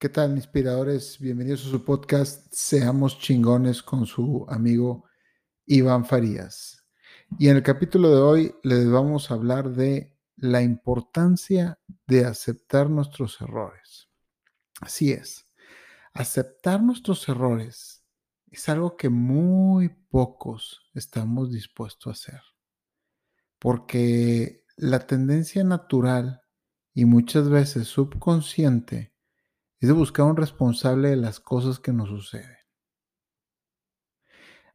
¿Qué tal, inspiradores? Bienvenidos a su podcast Seamos chingones con su amigo Iván Farías. Y en el capítulo de hoy les vamos a hablar de la importancia de aceptar nuestros errores. Así es, aceptar nuestros errores es algo que muy pocos estamos dispuestos a hacer. Porque la tendencia natural y muchas veces subconsciente es de buscar un responsable de las cosas que nos suceden.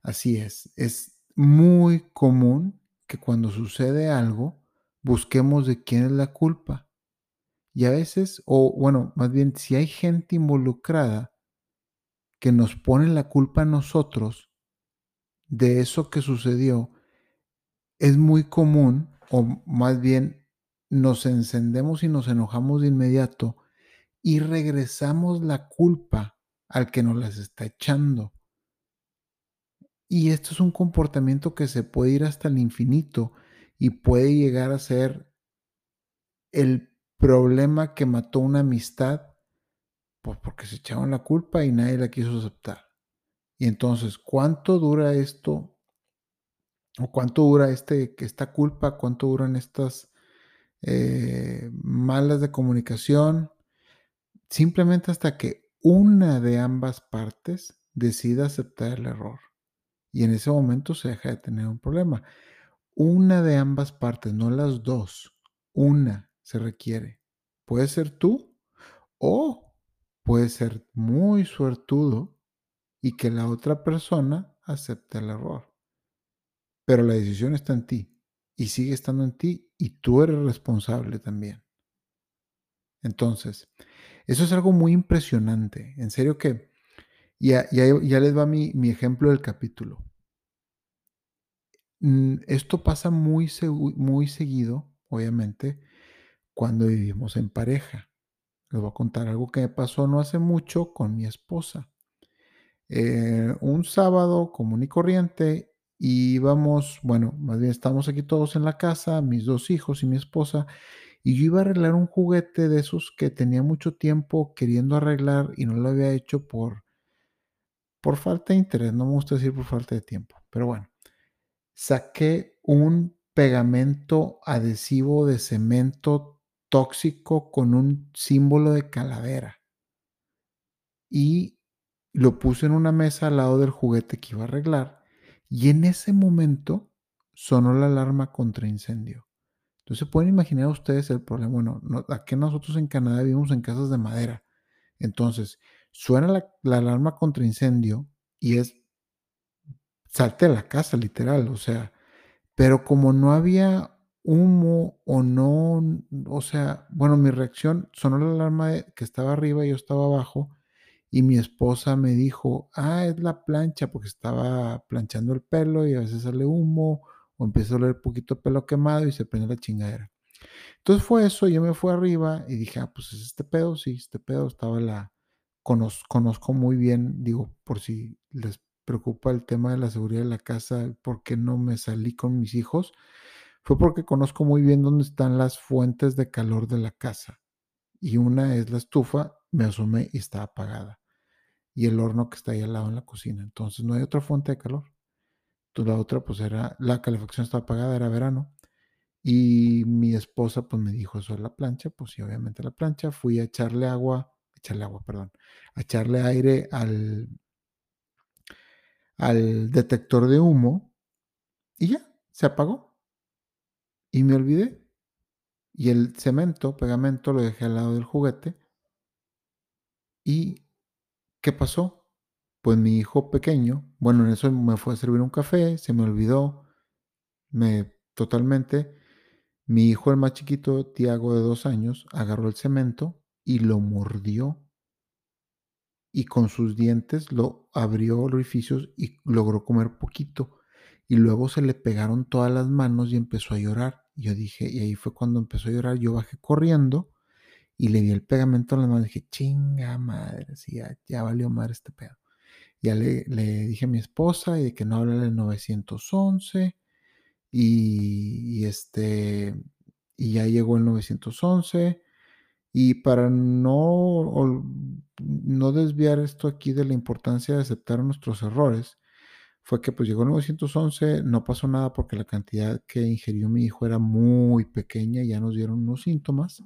Así es, es muy común que cuando sucede algo busquemos de quién es la culpa. Y a veces, o bueno, más bien, si hay gente involucrada que nos pone la culpa a nosotros de eso que sucedió, es muy común, o más bien nos encendemos y nos enojamos de inmediato y regresamos la culpa al que nos las está echando. Y esto es un comportamiento que se puede ir hasta el infinito y puede llegar a ser el problema que mató una amistad, pues porque se echaron la culpa y nadie la quiso aceptar. Y entonces, ¿cuánto dura esto? ¿O cuánto dura este, esta culpa? ¿Cuánto duran estas eh, malas de comunicación? Simplemente hasta que una de ambas partes decida aceptar el error. Y en ese momento se deja de tener un problema. Una de ambas partes, no las dos. Una se requiere. Puede ser tú o puede ser muy suertudo y que la otra persona acepte el error. Pero la decisión está en ti y sigue estando en ti y tú eres responsable también. Entonces, eso es algo muy impresionante. En serio que ya, ya, les va mi, mi, ejemplo del capítulo. Mm, esto pasa muy, muy seguido, obviamente, cuando vivimos en pareja. Les voy a contar algo que me pasó no hace mucho con mi esposa. Eh, un sábado común y corriente íbamos, bueno, más bien estamos aquí todos en la casa, mis dos hijos y mi esposa, y yo iba a arreglar un juguete de esos que tenía mucho tiempo queriendo arreglar y no lo había hecho por, por falta de interés. No me gusta decir por falta de tiempo. Pero bueno, saqué un pegamento adhesivo de cemento tóxico con un símbolo de calavera. Y lo puse en una mesa al lado del juguete que iba a arreglar. Y en ese momento sonó la alarma contra incendio. Entonces pueden imaginar ustedes el problema. Bueno, aquí nosotros en Canadá vivimos en casas de madera. Entonces, suena la, alarma contra incendio y es salte a la casa, literal. O sea, pero como no había humo o no, o sea, bueno, mi reacción sonó la alarma que estaba arriba y yo estaba abajo y mi esposa me dijo, ah, es la plancha porque estaba planchando el pelo y a veces sale humo o empieza a oler poquito pelo quemado y se prende la chingadera. Entonces fue eso, yo me fui arriba y dije, ah, pues es este pedo, sí, este pedo estaba la, conozco, conozco muy bien, digo, por si les preocupa el tema de la seguridad de la casa, por qué no me salí con mis hijos, fue porque conozco muy bien dónde están las fuentes de calor de la casa. Y una es la estufa, me asomé y está apagada. Y el horno que está ahí al lado en la cocina. Entonces no hay otra fuente de calor la otra, pues era, la calefacción estaba apagada, era verano. Y mi esposa, pues me dijo eso de la plancha, pues sí, obviamente la plancha. Fui a echarle agua, echarle agua, perdón, a echarle aire al, al detector de humo y ya, se apagó. Y me olvidé. Y el cemento, pegamento, lo dejé al lado del juguete. ¿Y qué pasó? pues mi hijo pequeño, bueno, en eso me fue a servir un café, se me olvidó, me totalmente. Mi hijo, el más chiquito, Tiago, de dos años, agarró el cemento y lo mordió. Y con sus dientes lo abrió orificios y logró comer poquito. Y luego se le pegaron todas las manos y empezó a llorar. Yo dije, y ahí fue cuando empezó a llorar. Yo bajé corriendo y le di el pegamento en las manos. Dije, chinga madre, ya, ya valió madre este pedo. Ya le, dije a mi esposa y de que no habla del 911 y, y, este, y ya llegó el 911 Y para no no desviar esto aquí de la importancia de aceptar nuestros errores, fue que, pues, llegó el 911, no pasó nada porque la cantidad que ingirió mi hijo era muy pequeña, ya nos dieron unos síntomas,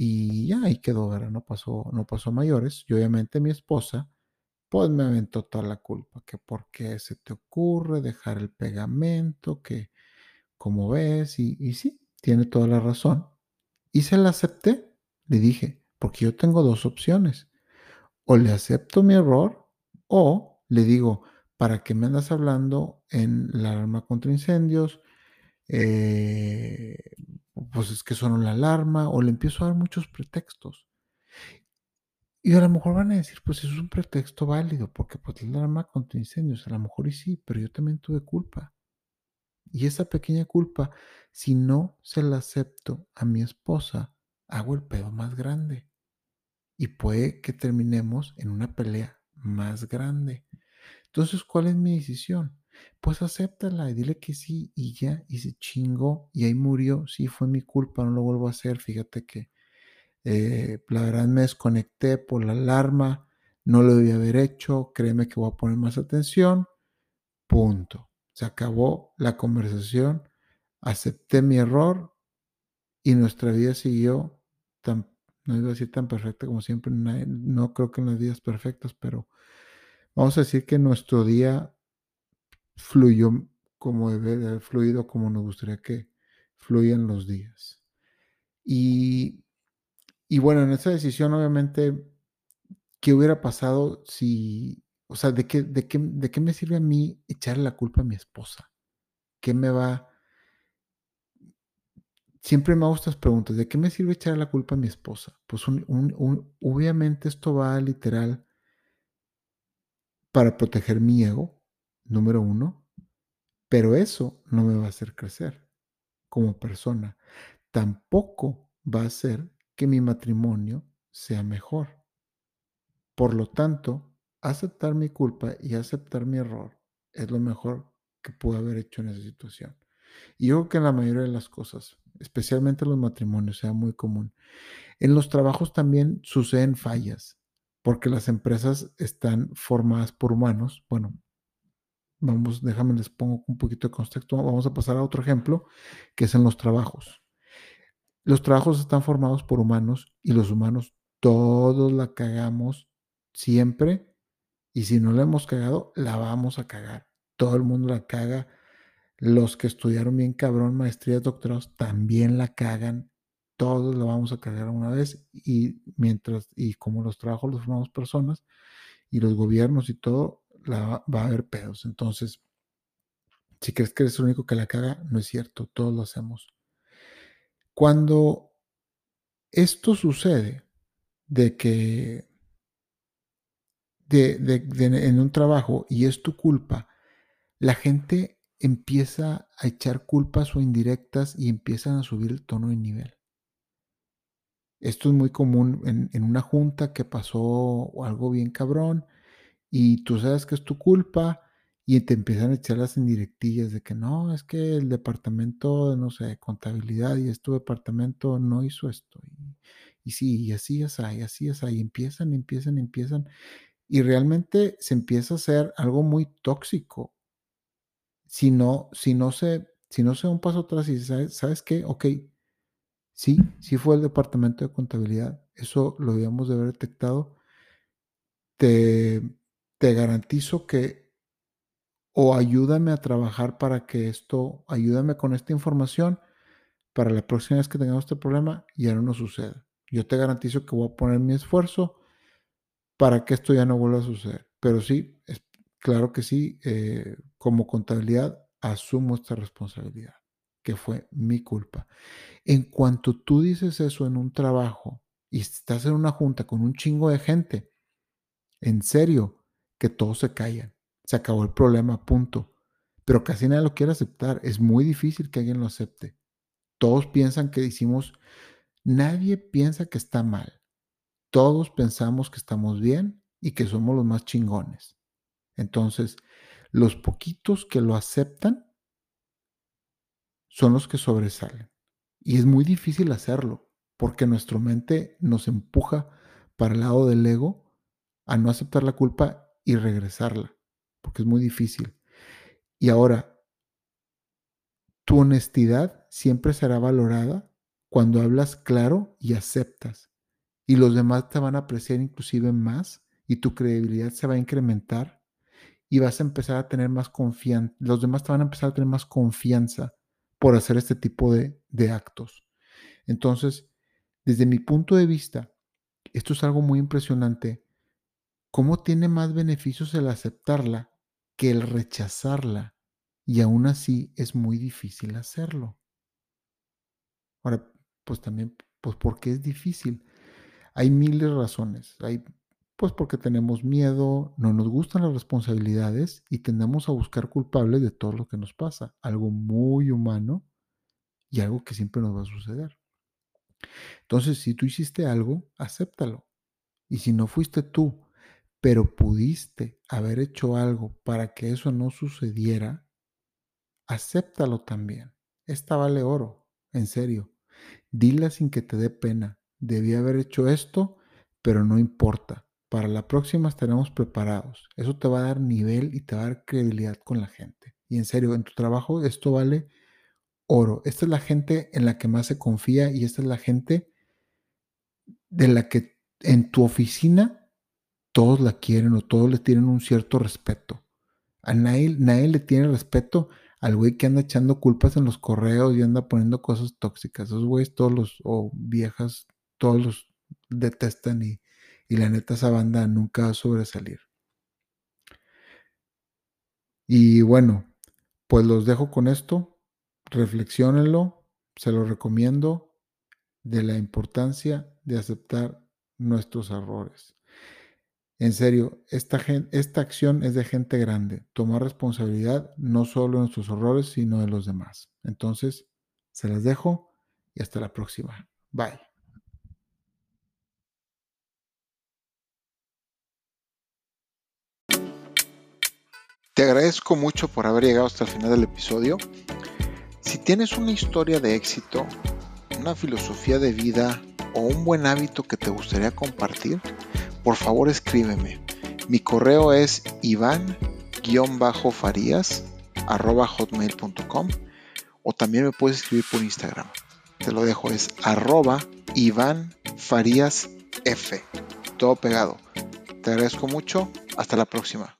y ya ahí quedó, ¿verdad? No pasó no pasó mayores. Y obviamente mi esposa, pues, me aventó toda la culpa, que por qué se te ocurre dejar el pegamento, que cómo ves, y sí, tiene toda la razón. Y se la acepté. Le dije, porque yo tengo 2 opciones, o le acepto mi error, o le digo: "¿Para qué me andas hablando en la alarma contra incendios? Eh, pues, es que sonó la alarma", o le empiezo a dar muchos pretextos. Y a lo mejor van a decir: "Pues es un pretexto válido, porque, pues, la alarma contra incendios", a lo mejor y sí, pero yo también tuve culpa. Y esa pequeña culpa, si no se la acepto a mi esposa, hago el pedo más grande. Y puede que terminemos en una pelea más grande. Entonces, ¿cuál es mi decisión? Pues acéptala y dile que sí, y ya, y se chingó, y ahí murió. Sí, fue mi culpa, no lo vuelvo a hacer. Fíjate que, eh, la verdad me desconecté por la alarma, no lo debí haber hecho, créeme que voy a poner más atención, punto. Se acabó la conversación, acepté mi error y nuestra vida siguió tan no iba a decir tan perfecta como siempre, no creo que en las vidas perfectas, pero vamos a decir que nuestro día fluyó como debe de haber fluido, como nos gustaría que fluyan los días. Y y bueno, en esa decisión, obviamente, ¿qué hubiera pasado si o sea, de qué de qué de qué me sirve a mí echarle la culpa a mi esposa? ¿Qué me va Siempre me hago estas preguntas, ¿de qué me sirve echarle la culpa a mi esposa? Pues un un un obviamente esto va literal para proteger mi ego, número 1, pero eso no me va a hacer crecer como persona. Tampoco va a hacer que mi matrimonio sea mejor. Por lo tanto, aceptar mi culpa y aceptar mi error es lo mejor que pude haber hecho en esa situación. Y yo creo que en la mayoría de las cosas, especialmente en los matrimonios, sea muy común. En los trabajos también suceden fallas, porque las empresas están formadas por humanos. Bueno, vamos, déjame les pongo un poquito de contexto. Vamos a pasar a otro ejemplo, que es en los trabajos. Los trabajos están formados por humanos y los humanos todos la cagamos siempre, y si no la hemos cagado, la vamos a cagar. Todo el mundo la caga. Los que estudiaron bien cabrón, maestrías, doctorados, también la cagan. Todos la vamos a cagar una vez y mientras y como los trabajos los formamos personas y los gobiernos y todo, va a haber pedos. Entonces si crees que eres el único que la caga, no es cierto, todos lo hacemos. Cuando esto sucede, de que de en un trabajo y es tu culpa, la gente empieza a echar culpas o indirectas y empiezan a subir el tono de nivel. Esto es muy común en en una junta que pasó algo bien cabrón, y tú sabes que es tu culpa, y te empiezan a echar las indirectillas de que no, es que el departamento de, no sé, contabilidad y es tu departamento no hizo esto, y y sí, y así, asá, y así, asá, y empiezan, empiezan, empiezan, y realmente se empieza a hacer algo muy tóxico. Si no si no se si no se da un paso atrás y "¿Sabes sabes qué? Okey, sí, sí fue el departamento de contabilidad, eso lo debíamos de haber detectado". Te te garantizo que o ayúdame a trabajar para que esto ayúdame con esta información para la próxima vez que tengamos este problema, ya no nos suceda. Yo te garantizo que voy a poner mi esfuerzo para que esto ya no vuelva a suceder. Pero sí, claro que sí, eh, como contabilidad asumo esta responsabilidad, que fue mi culpa. En cuanto tú dices eso en un trabajo y estás en una junta con un chingo de gente, en serio, que todos se callan. Se acabó el problema, punto. Pero casi nadie lo quiere aceptar. Es muy difícil que alguien lo acepte. Todos piensan que hicimos nadie piensa que está mal. Todos pensamos que estamos bien y que somos los más chingones. Entonces, los poquitos que lo aceptan son los que sobresalen. Y es muy difícil hacerlo, porque nuestra mente nos empuja para el lado del ego a no aceptar la culpa y regresarla, porque es muy difícil. Y ahora, tu honestidad siempre será valorada cuando hablas claro y aceptas. Y los demás te van a apreciar inclusive más y tu credibilidad se va a incrementar y vas a empezar a tener más confianza. Los demás te van a empezar a tener más confianza por hacer este tipo de, de actos. Entonces, desde mi punto de vista, esto es algo muy impresionante. ¿Cómo tiene más beneficios el aceptarla que el rechazarla? Y aún así es muy difícil hacerlo. Ahora, pues también, pues porque es difícil. Hay miles de razones. Hay, pues porque tenemos miedo, no nos gustan las responsabilidades y tendemos a buscar culpables de todo lo que nos pasa. Algo muy humano y algo que siempre nos va a suceder. Entonces, si tú hiciste algo, acéptalo. Y si no fuiste tú, pero pudiste haber hecho algo para que eso no sucediera, acéptalo también. Esta vale oro, en serio. Dila sin que te dé pena. Debí haber hecho esto, pero no importa. Para la próxima estaremos preparados. Eso te va a dar nivel y te va a dar credibilidad con la gente. Y en serio, en tu trabajo esto vale oro. Esta es la gente en la que más se confía y esta es la gente de la que en tu oficina todos la quieren o todos le tienen un cierto respeto. A nadie, nadie le tiene respeto al güey que anda echando culpas en los correos y anda poniendo cosas tóxicas. Esos güeyes, todos los, o viejas, todos los detestan y, y la neta esa banda nunca va a sobresalir. Y bueno, pues los dejo con esto reflexionenlo, se lo recomiendo, de la importancia de aceptar nuestros errores. En serio, esta, esta acción es de gente grande. Tomar responsabilidad no solo de nuestros errores, sino de los demás. Entonces, se las dejo y hasta la próxima. Bye. Te agradezco mucho por haber llegado hasta el final del episodio. Si tienes una historia de éxito, una filosofía de vida o un buen hábito que te gustaría compartir, por favor escríbeme. Mi correo es iván-farías.hotmail.com o también me puedes escribir por Instagram. Te lo dejo, es arroba Iván. Todo pegado. Te agradezco mucho. Hasta la próxima.